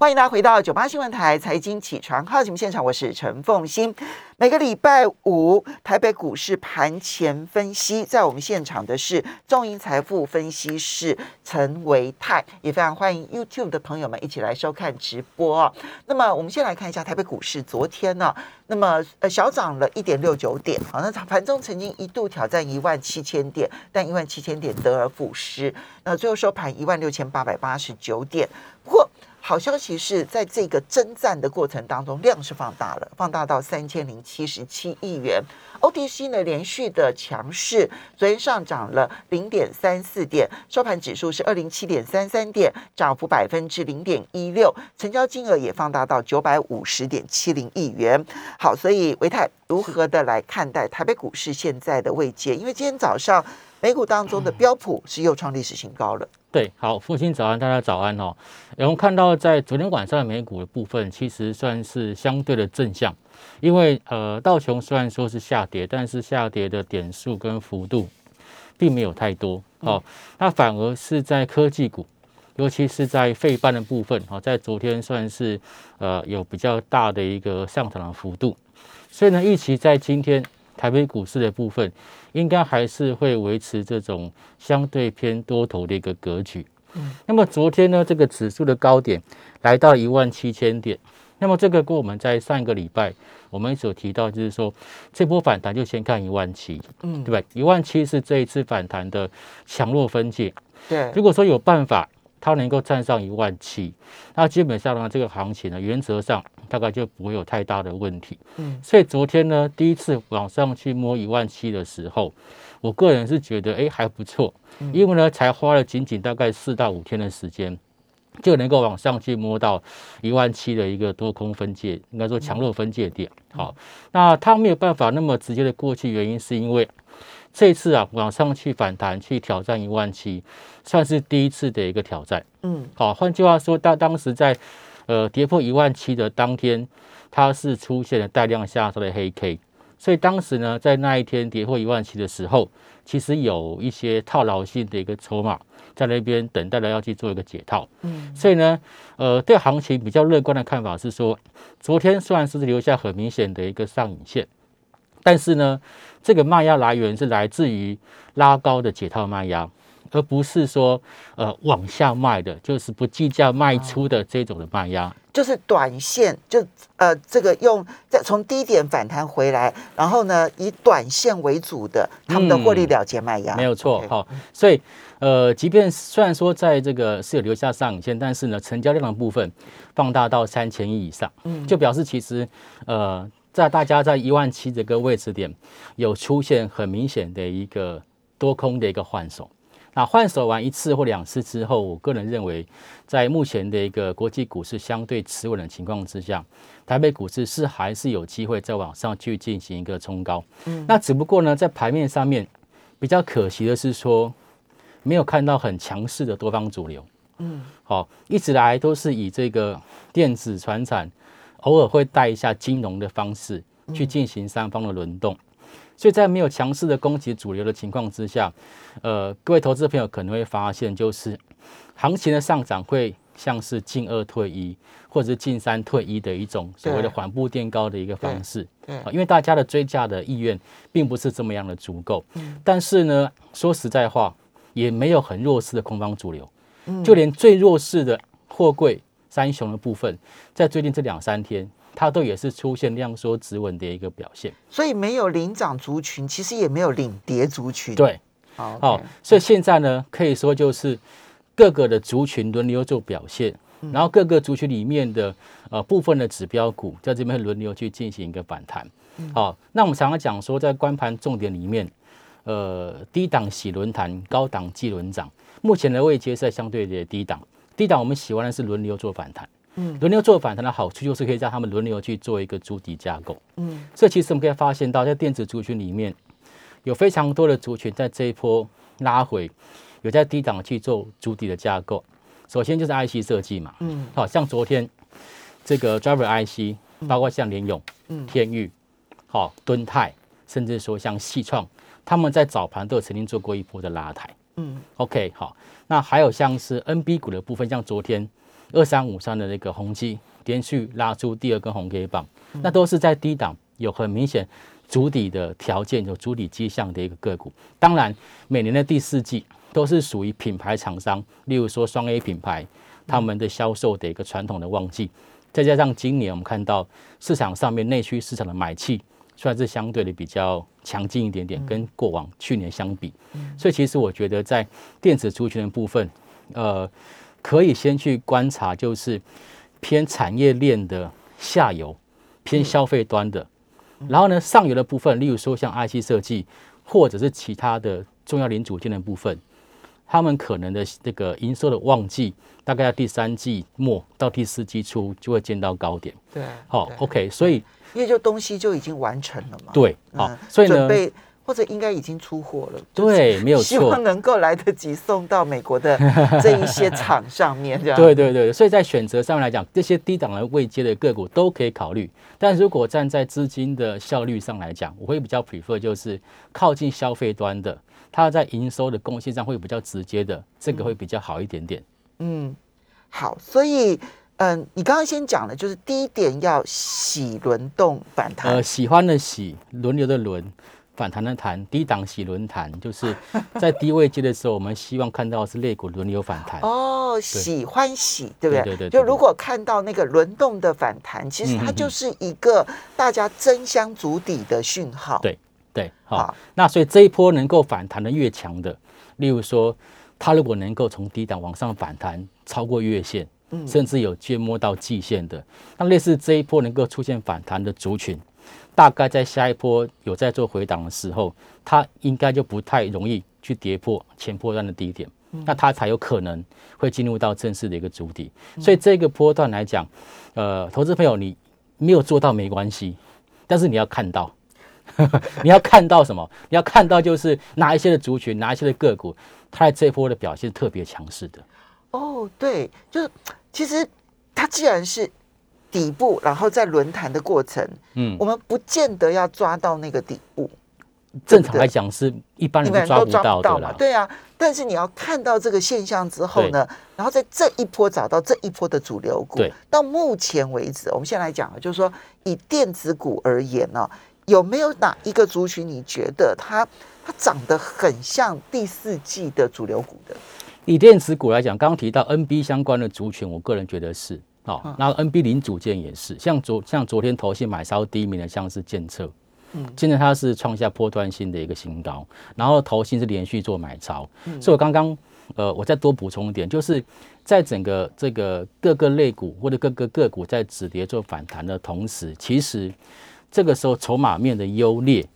欢迎大家回到九八新闻台财经起床号节目现场，我是陈凤欣。每个礼拜五台北股市盘前分析，在我们现场的是中银财富分析师陈维泰，也非常欢迎 YouTube 的朋友们一起来收看直播。那么我们先来看一下台北股市，昨天呢，那么呃小涨了一点六九点，好，那盘中曾经一度挑战一万七千点，但一万七千点得而复失，那最后收盘一万六千八百八十九点，不过。好消息是在这个征战的过程当中，量是放大了，放大到三千零七十七亿元。OTC 呢连续的强势，昨天上涨了零点三四点，收盘指数是二零七点三三点，涨幅百分之零点一六，成交金额也放大到九百五十点七零亿元。好，所以维泰如何的来看待台北股市现在的位阶？因为今天早上美股当中的标普是又创历史新高了。对，好，父亲早安，大家早安哦。我们看到在昨天晚上的美股的部分，其实算是相对的正向，因为呃，道琼虽然说是下跌，但是下跌的点数跟幅度并没有太多哦。那反而是在科技股，尤其是在费半的部分，哦，在昨天算是呃有比较大的一个上涨的幅度，所以呢，预期在今天。台北股市的部分，应该还是会维持这种相对偏多头的一个格局。嗯，那么昨天呢，这个指数的高点来到一万七千点。那么这个跟我们在上一个礼拜我们所提到，就是说这波反弹就先看一万七，嗯，对吧？一万七是这一次反弹的强弱分界。对，如果说有办法。它能够站上一万七，那基本上呢，这个行情呢，原则上大概就不会有太大的问题。嗯，所以昨天呢，第一次往上去摸一万七的时候，我个人是觉得，哎，还不错，因为呢，才花了仅仅大概四到五天的时间，就能够往上去摸到一万七的一个多空分界，应该说强弱分界点。好，那它没有办法那么直接的过去，原因是因为。这次啊，往上去反弹，去挑战一万七，算是第一次的一个挑战。嗯，好，换句话说，当当时在呃跌破一万七的当天，它是出现了带量下杀的黑 K，所以当时呢，在那一天跌破一万七的时候，其实有一些套牢性的一个筹码在那边等待着要去做一个解套。嗯，所以呢，呃，对行情比较乐观的看法是说，昨天虽然是留下很明显的一个上影线。但是呢，这个卖压来源是来自于拉高的解套卖压，而不是说呃往下卖的，就是不计价卖出的这种的卖压。就是短线，就呃这个用在从低点反弹回来，然后呢以短线为主的他们的获利了结卖压。没有错，好，所以呃，即便虽然说在这个是有留下上影线，但是呢，成交量的部分放大到三千亿以上，嗯，就表示其实呃。在大家在一万七这个位置点有出现很明显的一个多空的一个换手，那换手完一次或两次之后，我个人认为，在目前的一个国际股市相对持稳的情况之下，台北股市是还是有机会再往上去进行一个冲高。嗯，那只不过呢，在盘面上面比较可惜的是说，没有看到很强势的多方主流。嗯，好，一直来都是以这个电子、传产。偶尔会带一下金融的方式去进行三方的轮动，所以在没有强势的攻击主流的情况之下，呃，各位投资朋友可能会发现，就是行情的上涨会像是进二退一，或者是进三退一的一种所谓的缓步垫高的一个方式。对，因为大家的追价的意愿并不是这么样的足够。嗯，但是呢，说实在话，也没有很弱势的空方主流，就连最弱势的货柜。三雄的部分，在最近这两三天，它都也是出现量缩止稳的一个表现。所以没有领涨族群，其实也没有领跌族群。对，好，所以现在呢，可以说就是各个的族群轮流做表现，然后各个族群里面的呃部分的指标股在这边轮流去进行一个反弹。好，那我们常常讲说，在关盘重点里面，呃，低档洗轮弹，高档记轮涨，目前的位阶在相对的低档。低档我们喜欢的是轮流做反弹，嗯，轮流做反弹的好处就是可以让他们轮流去做一个主底架构，嗯，所以其实我们可以发现到，在电子族群里面，有非常多的族群在这一波拉回，有在低档去做主底的架构。首先就是 IC 设计嘛，嗯，好像昨天这个 Driver IC，包括像联勇、嗯，天域、好敦泰，甚至说像细创，他们在早盘都有曾经做过一波的拉抬。嗯，OK，好，那还有像是 NB 股的部分，像昨天二三五三的那个宏基连续拉出第二根红 K 棒，那都是在低档有很明显主底的条件、有主底迹象的一个个股。当然，每年的第四季都是属于品牌厂商，例如说双 A 品牌他们的销售的一个传统的旺季，再加上今年我们看到市场上面内需市场的买气。算是相对的比较强劲一点点，跟过往去年相比，所以其实我觉得在电子族群的部分，呃，可以先去观察，就是偏产业链的下游，偏消费端的，然后呢上游的部分，例如说像 IC 设计或者是其他的重要零组件的部分，他们可能的这个营收的旺季，大概在第三季末到第四季初就会见到高点。对，好，OK，所以。因为就东西就已经完成了嘛，对，好，所以呢，准备或者应该已经出货了，对，没有错，希望能够来得及送到美国的这一些厂上面，这样，对对对，所以在选择上面来讲，这些低档的未接的个股都可以考虑，但如果站在资金的效率上来讲，我会比较 prefer 就是靠近消费端的，它在营收的贡献上会比较直接的，这个会比较好一点点。嗯，好，所以。嗯，你刚刚先讲了，就是第一点要喜轮动反弹。呃，喜欢的喜，轮流的轮，反弹的弹，低档洗轮弹，就是 在低位接的时候，我们希望看到是肋骨轮流反弹。哦，喜欢喜，对不对？对对。就如果看到那个轮动的反弹，其实它就是一个大家争相足底的讯号。对对，好。那所以这一波能够反弹的越强的，例如说，它如果能够从低档往上反弹超过月线。甚至有接摸到季线的，那类似这一波能够出现反弹的族群，大概在下一波有在做回档的时候，它应该就不太容易去跌破前波段的低点，那它才有可能会进入到正式的一个主底。所以这个波段来讲，呃，投资朋友你没有做到没关系，但是你要看到，你要看到什么？你要看到就是哪一些的族群，哪一些的个股，它在这波的表现特别强势的。哦，对，就是。其实它既然是底部，然后在轮弹的过程，嗯，我们不见得要抓到那个底部。正常来讲是一般人都抓不到嘛，对啊。但是你要看到这个现象之后呢，然后在这一波找到这一波的主流股。到目前为止，我们先来讲，就是说以电子股而言呢，有没有哪一个族群你觉得它它长得很像第四季的主流股的？以电子股来讲，刚刚提到 NB 相关的族群，我个人觉得是哦。然后 NB 零组件也是，像昨像昨天投信买超第一名的，像是建策，嗯，现在它是创下波段性的一个新高，然后投信是连续做买超，所以我刚刚呃，我再多补充一点，就是在整个这个各个类股或者各个个股在止跌做反弹的同时，其实这个时候筹码面的优劣。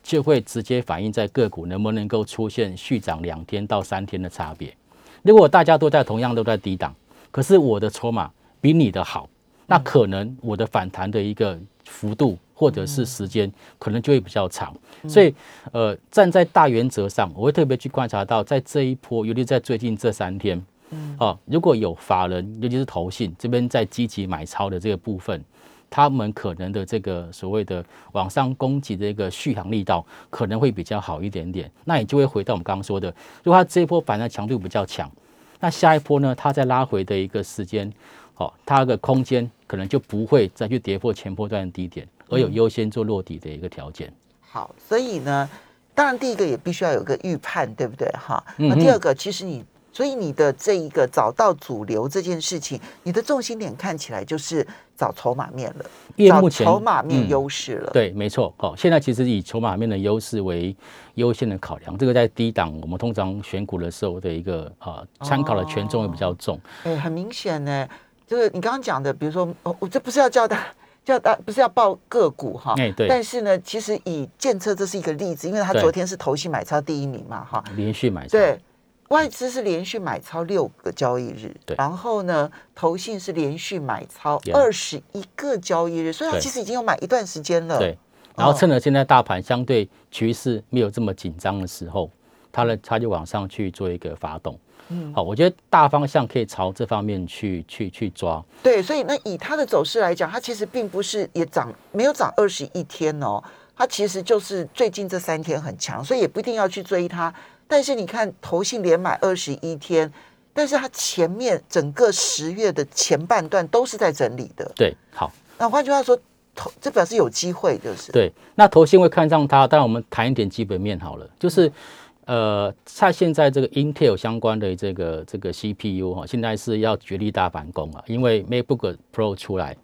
就会直接反映在个股能不能够出现续涨两天到三天的差别。如果大家都在同样都在低档，可是我的筹码比你的好，那可能我的反弹的一个幅度或者是时间可能就会比较长。所以，呃，站在大原则上，我会特别去观察到，在这一波，尤其在最近这三天，哦，如果有法人，尤其是投信这边在积极买超的这个部分。他们可能的这个所谓的往上攻击的一个续航力道可能会比较好一点点，那你就会回到我们刚刚说的，如果它这一波反弹强度比较强，那下一波呢，它再拉回的一个时间，哦，它的空间可能就不会再去跌破前波段的低点，而有优先做落底的一个条件。好，所以呢，当然第一个也必须要有个预判，对不对？哈，那第二个其实你。所以你的这一个找到主流这件事情，你的重心点看起来就是找筹码面了，找筹码面优势了。对，没错。哦，现在其实以筹码面的优势为优先的考量，这个在低档我们通常选股的时候的一个啊参考的权重会比较重。哎，很明显呢，就是你刚刚讲的，比如说，哦，我这不是要叫他叫大不是要报个股哈，哎对。但是呢，其实以建测这是一个例子，因为他昨天是投信买超第一名嘛，哈，连续买超。对。外资是连续买超六个交易日，对，然后呢，投信是连续买超二十一个交易日，所以它其实已经有买一段时间了。对，然后趁着现在大盘相对局势没有这么紧张的时候，它呢，它就往上去做一个发动。嗯，好，我觉得大方向可以朝这方面去去去抓。对，所以那以它的走势来讲，它其实并不是也涨，没有涨二十一天哦，它其实就是最近这三天很强，所以也不一定要去追它。但是你看，投信连买二十一天，但是它前面整个十月的前半段都是在整理的。对，好，那换句话说，投这表示有机会，就是对。那投信会看上它，当然我们谈一点基本面好了，就是呃，在现在这个 Intel 相关的这个这个 CPU 哈，现在是要绝力大反攻啊，因为 MacBook Pro 出来。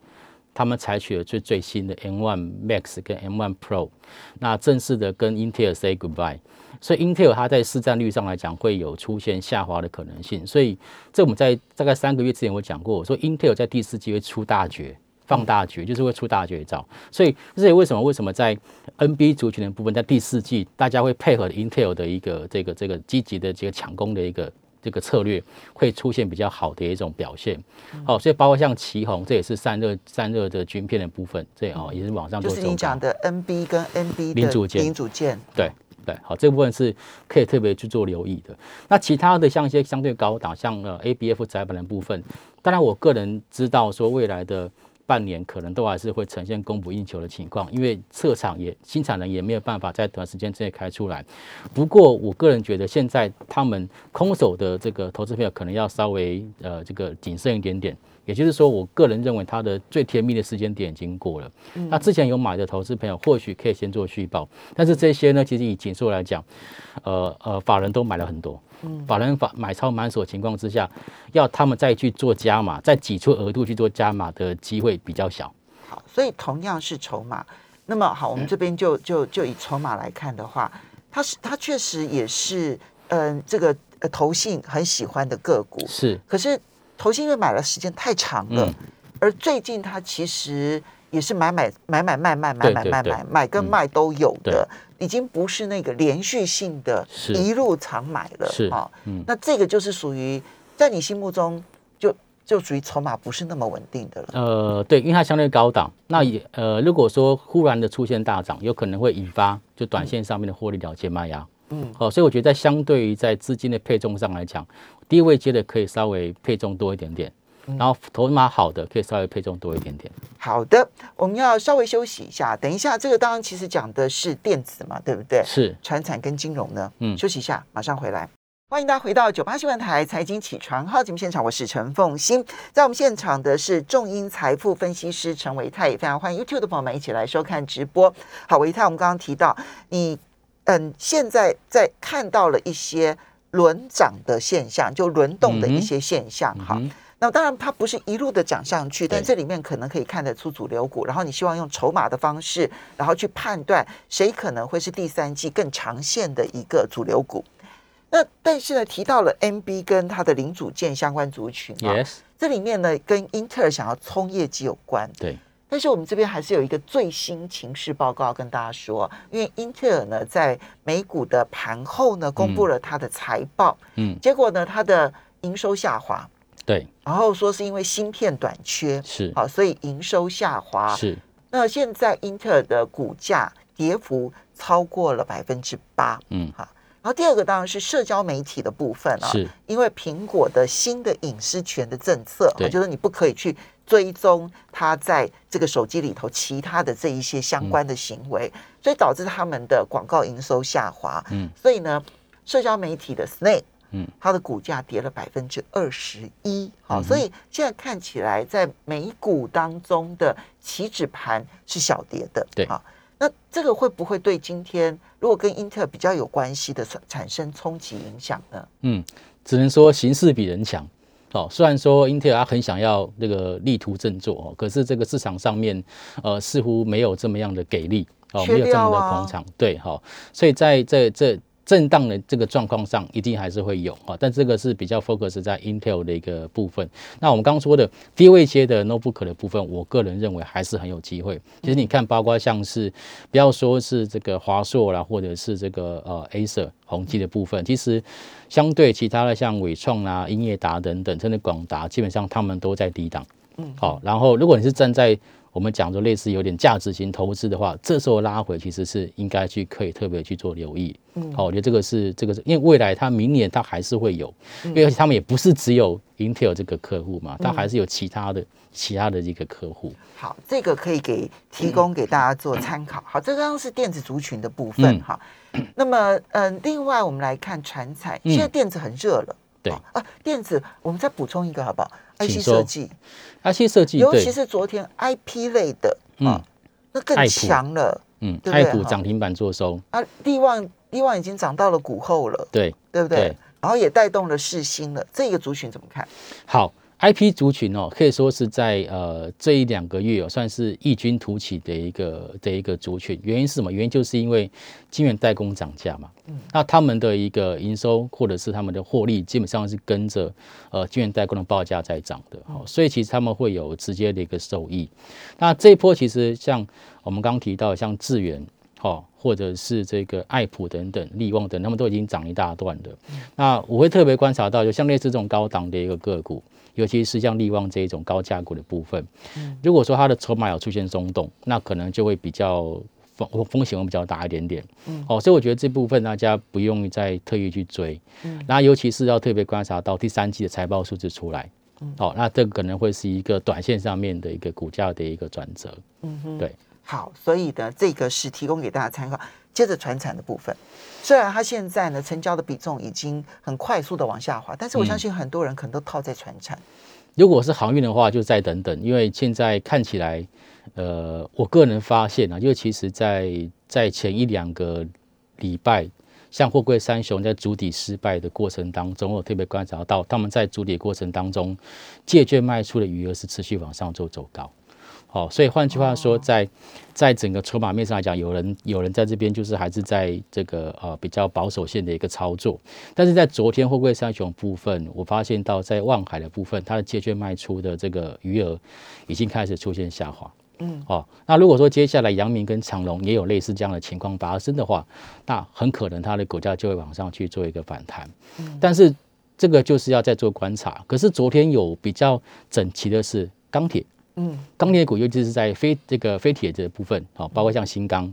他们采取了最最新的 M1 Max 跟 M1 Pro，那正式的跟 Intel say goodbye，所以 Intel 它在市占率上来讲会有出现下滑的可能性。所以这我们在大概三个月之前我讲过，我说 Intel 在第四季会出大绝，放大绝就是会出大绝招。所以这也为什么为什么在 NB 族群的部分，在第四季大家会配合 Intel 的一个这个这个积极的这个抢攻的一个。这个策略会出现比较好的一种表现，好，所以包括像旗宏，这也是散热散热的均片的部分，这哦也是往上就是你讲的 NB 跟 NB 零组件，零组件，对对，好，这部分是可以特别去做留意的。那其他的像一些相对高档，像呃 ABF 窄板的部分，当然我个人知道说未来的。半年可能都还是会呈现供不应求的情况，因为测厂也新产能也没有办法在短时间之内开出来。不过我个人觉得，现在他们空手的这个投资朋友可能要稍微呃这个谨慎一点点。也就是说，我个人认为它的最甜蜜的时间点已经过了。那之前有买的投资朋友，或许可以先做续报。但是这些呢，其实以紧缩来讲，呃呃，法人都买了很多。法人法买超满手情况之下，要他们再去做加码，再挤出额度去做加码的机会比较小。好，所以同样是筹码，那么好，我们这边就就就以筹码来看的话，它是它确实也是嗯，这个呃投信很喜欢的个股是，可是。投信因为买了时间太长了，而最近它其实也是买买买买卖卖买买卖买买跟卖都有的，已经不是那个连续性的，一路长买了啊。那这个就是属于在你心目中就就属于筹码不是那么稳定的了。呃，对，因为它相对高档，那也呃，如果说忽然的出现大涨，有可能会引发就短线上面的获利了结卖压。嗯，好，所以我觉得在相对于在资金的配重上来讲。低位接的可以稍微配重多一点点，然后头码好的可以稍微配重多一点点。好的，我们要稍微休息一下，等一下这个当然其实讲的是电子嘛，对不对？是，传产跟金融呢。嗯，休息一下，马上回来。欢迎大家回到九八新闻台财经起床号节目现场，我是陈凤欣，在我们现场的是众英财富分析师陈维泰，也非常欢迎 YouTube 的朋友们一起来收看直播。好，维泰，我们刚刚提到你，嗯，现在在看到了一些。轮涨的现象，就轮动的一些现象，哈。那当然它不是一路的涨上去，但这里面可能可以看得出主流股。然后你希望用筹码的方式，然后去判断谁可能会是第三季更长线的一个主流股。那但是呢，提到了 NB 跟它的零组件相关族群，Yes，这里面呢跟英特尔想要冲业绩有关，对。但是我们这边还是有一个最新情势报告跟大家说，因为英特尔呢在美股的盘后呢公布了它的财报，嗯，结果呢它的营收下滑，对，然后说是因为芯片短缺，是，好，所以营收下滑，是。那现在英特尔的股价跌幅超过了百分之八，嗯，好。然后第二个当然是社交媒体的部分啊，是因为苹果的新的隐私权的政策，啊，就是你不可以去。追踪它在这个手机里头其他的这一些相关的行为，所以导致他们的广告营收下滑。嗯，所以呢，社交媒体的 Snake，嗯，它的股价跌了百分之二十一。好，所以现在看起来在美股当中的起止盘是小跌的。对，好，那这个会不会对今天如果跟英特尔比较有关系的产生冲击影响呢？嗯，只能说形势比人强。哦，虽然说英特尔很想要那个力图振作哦，可是这个市场上面呃似乎没有这么样的给力哦，没有这么的捧场，对，好，所以在这这。震荡的这个状况上，一定还是会有啊，但这个是比较 focus 在 Intel 的一个部分。那我们刚刚说的低位阶的 notebook 的部分，我个人认为还是很有机会。其实你看，包括像是不要说是这个华硕啦，或者是这个呃 Acer 宏基的部分，其实相对其他的像伟创啊、英业达等等，甚至广达，基本上他们都在低档。嗯，好，然后如果你是站在我们讲说类似有点价值型投资的话，这时候拉回其实是应该去可以特别去做留意。嗯，好，我觉得这个是这个是因为未来它明年它还是会有，因为他们也不是只有 Intel 这个客户嘛，它还是有其他的其他的一个客户。好，这个可以给提供给大家做参考。好，这刚刚是电子族群的部分哈。那么，嗯，另外我们来看船产，现在电子很热了。对。好啊，电子我们再补充一个好不好？IC 设计，IC 设计尤其，是昨天 IP 类的啊嗯，那更强了嗯，对不对？爱普哈涨停板做收，啊，力旺力旺已经涨到了股后了，对，对不对？对？然后也带动了世新了，这个族群怎么看？好。IP 族群哦，可以说是在呃这一两个月哦，算是异军突起的一个的一个族群。原因是什么？原因就是因为晶圆代工涨价嘛。嗯，那他们的一个营收或者是他们的获利，基本上是跟着呃晶圆代工的报价在涨的。哦，所以其实他们会有直接的一个受益。那这一波其实像我们刚刚提到，像智源。哦，或者是这个爱普等等、利旺等，他们都已经涨一大段了。那我会特别观察到，就像类似这种高档的一个个股，尤其是像利旺这一种高价股的部分，如果说它的筹码有出现松动，那可能就会比较风风险会比较大一点点。嗯哦，所以我觉得这部分大家不用再特意去追。嗯那尤其是要特别观察到第三季的财报数字出来。哦，那这个可能会是一个短线上面的一个股价的一个转折。嗯哼，对。好，所以呢，这个是提供给大家参考。接着传产的部分，虽然它现在呢成交的比重已经很快速的往下滑，但是我相信很多人可能都套在船产。如果是航运的话，就再等等，因为现在看起来，呃，我个人发现啊，因为其实在在前一两个礼拜，像货柜三雄在主底失败的过程当中，我特别观察到他们在主底过程当中，借券卖出的余额是持续往上做走高。好、所以换句话说，在在整个筹码面上来讲，有人有人在这边就是还是在这个呃比较保守线的一个操作，但是在昨天货柜三雄部分，我发现到在望海的部分，它的借券卖出的这个余额已经开始出现下滑。嗯，哦，那如果说接下来阳明跟长隆也有类似这样的情况发生的话，那很可能它的股价就会往上去做一个反弹。嗯，但是这个就是要再做观察。可是昨天有比较整齐的是钢铁。嗯，钢铁股，尤其是在非这个非铁的部分，好，包括像新钢，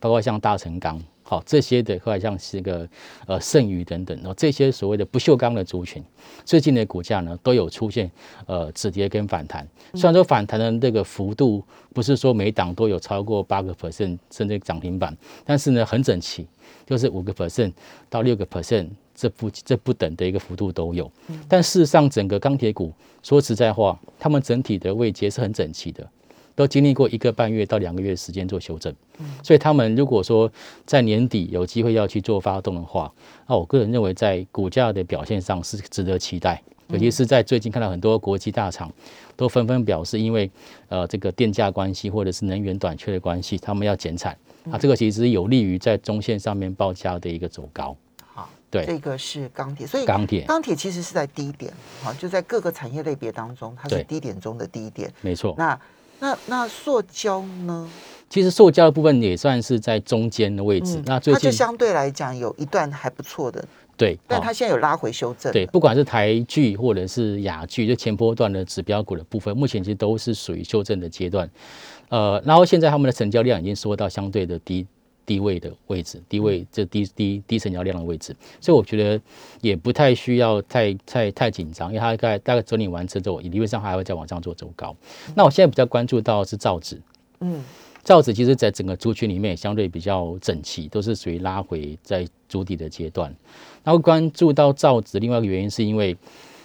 包括像大成钢，好这些的，或者像是个呃剩余等等，哦，这些所谓的不锈钢的族群，最近的股价呢都有出现呃止跌跟反弹。虽然说反弹的这个幅度不是说每档都有超过八个 percent 甚至涨停板，但是呢很整齐，就是五个 percent 到六个 percent 这不这不等的一个幅度都有。但事实上，整个钢铁股说实在话，他们整体的位阶是很整齐的。都经历过一个半月到两个月的时间做修正，所以他们如果说在年底有机会要去做发动的话，那我个人认为在股价的表现上是值得期待，尤其是在最近看到很多国际大厂都纷纷表示，因为呃这个电价关系或者是能源短缺的关系，他们要减产，啊，这个其实有利于在中线上面报价的一个走高。这个是钢铁，所以钢铁钢铁其实是在低点，好，就在各个产业类别当中，它是低点中的低点。没错，那那那塑胶呢？其实塑胶的部分也算是在中间的位置。那最嗯它就近相对来讲有一段还不错的，对，但它现在有拉回修正。对，，不管是台剧或者是雅剧，就前波段的指标股的部分，目前其实都是属于修正的阶段。呃，然后现在他们的成交量已经缩到相对的低低位的位置，低位这低低低成交量的位置，所以我觉得也不太需要太太太紧张，因为它大概大概整理完之后，理论上还会再往上做走高。那我现在比较关注到是造纸，嗯，造纸其实在整个族群里面也相对比较整齐，都是属于拉回在主底的阶段。然后关注到造纸，另外一个原因是因为，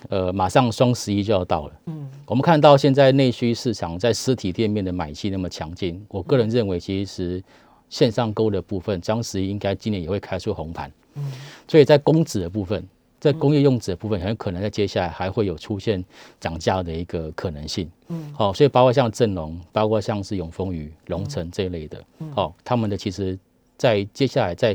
呃，马上双十一就要到了。嗯，我们看到现在内需市场在实体店面的买气那么强劲，我个人认为其实线上购的部分，双十一应该今年也会开出红盘。嗯，所以在公纸的部分。在工业用纸的部分，很可能在接下来还会有出现涨价的一个可能性。嗯，好、所以包括像正隆，包括像是永丰鱼、龙城这一类的，好、他们的其实，在接下来在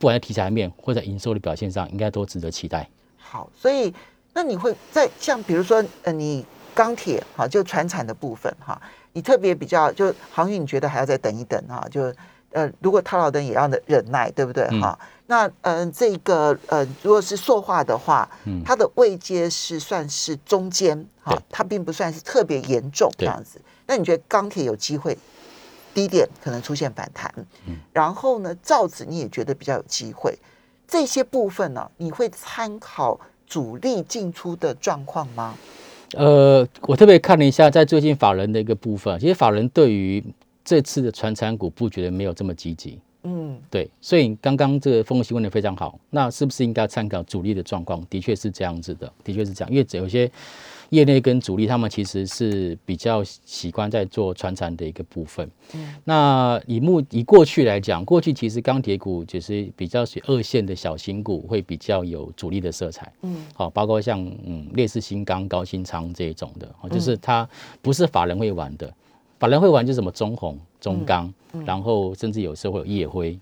不管在题材面或者营收的表现上，应该都值得期待。好，所以那你会在像比如说呃，你钢铁哈，就船产的部分哈，你特别比较就航运，你觉得还要再等一等哈，就呃，如果套牢灯也要忍耐，对不对嗯哈？那嗯、呃，这个呃，如果是塑化的话，嗯它的位阶是算是中间哈对，它并不算是特别严重这对样子。那你觉得钢铁有机会低点可能出现反弹，嗯然后呢，造纸你也觉得比较有机会，这些部分呢、你会参考主力进出的状况吗？呃，我特别看了一下，在最近法人的一个部分，其实法人对于这次的传产股布局的没有这么积极。嗯，对，所以刚刚这个分析问的非常好，那是不是应该参考主力的状况？的确是这样子的，的确是这样，因为有些。业内跟主力，他们其实是比较习惯在做船产的一个部分。嗯，那以目以过去来讲，过去其实钢铁股就是比较属二线的小型股，会比较有主力的色彩。嗯，好，包括像嗯类似新钢、高新仓这一种的，就是它不是法人会玩的。法人会玩就是什么中红、中钢，然后甚至有时候会有夜辉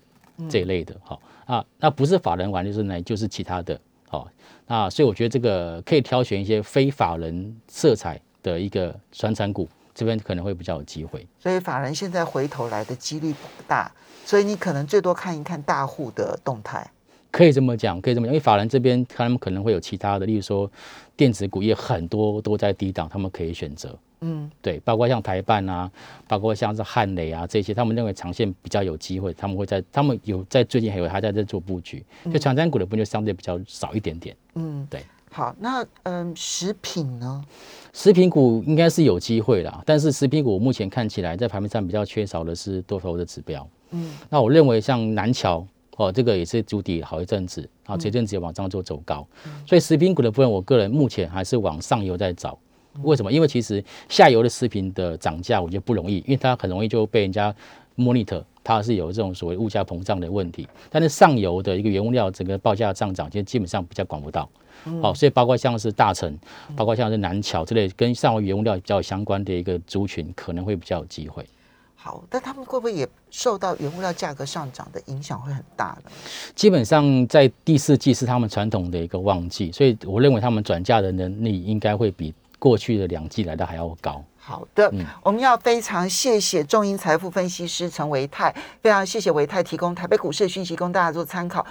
这一类的。好啊，那不是法人玩，就是呢，就是其他的。好。那，所以我觉得这个可以挑选一些非法人色彩的一个传产股，这边可能会比较有机会。所以法人现在回头来的几率不大，所以你可能最多看一看大户的动态。可以这么讲，可以这么讲，因为法人这边他们可能会有其他的，例如说电子股也很多都在低档，他们可以选择。嗯，对，包括像台办啊，包括像是汉雷啊这些，他们认为长线比较有机会，他们会在他们有在最近还有还在在做布局，就长江股的部分就相对比较少一点点。嗯，对。好，那嗯，食品呢？食品股应该是有机会啦，但是食品股目前看起来在盘面上比较缺少的是多头的指标。嗯，那我认为像南桥哦，这个也是筑底好一阵子，然后这阵子也往上做走高，所以食品股的部分，我个人目前还是往上游在找。为什么？因为其实下游的食品的涨价，我觉得不容易，因为它很容易就被人家 monitor。它是有这种所谓物价膨胀的问题，但是上游的一个原物料整个报价上涨，其实基本上比较管不到。好，所以包括像是大成，包括像是南桥之类跟上游原物料比较相关的一个族群，可能会比较有机会。好，但他们会不会也受到原物料价格上涨的影响会很大呢？基本上在第四季是他们传统的一个旺季，所以我认为他们转嫁的能力应该会比过去的两季来的还要高。好的，我们要非常谢谢中银财富分析师陈维泰，非常谢谢维泰提供台北股市的讯息供大家做参考。